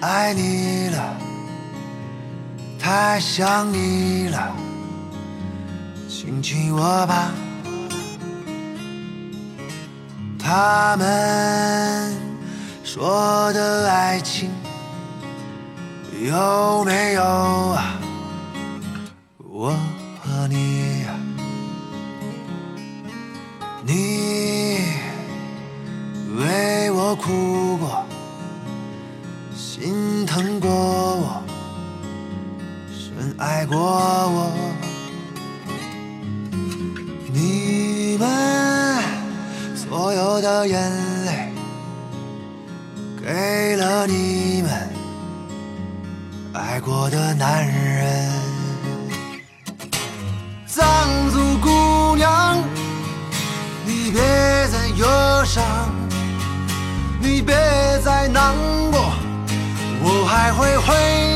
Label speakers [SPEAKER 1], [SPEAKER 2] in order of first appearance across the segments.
[SPEAKER 1] 爱你了，太想你了，亲亲我吧。他们说的爱情有没有啊？我和你呀，你为我哭过，疼过我，深爱过我，你们所有的眼泪，给了你们爱过的男人。藏族姑娘，你别再忧伤，你别，我还会回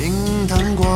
[SPEAKER 1] 心疼过，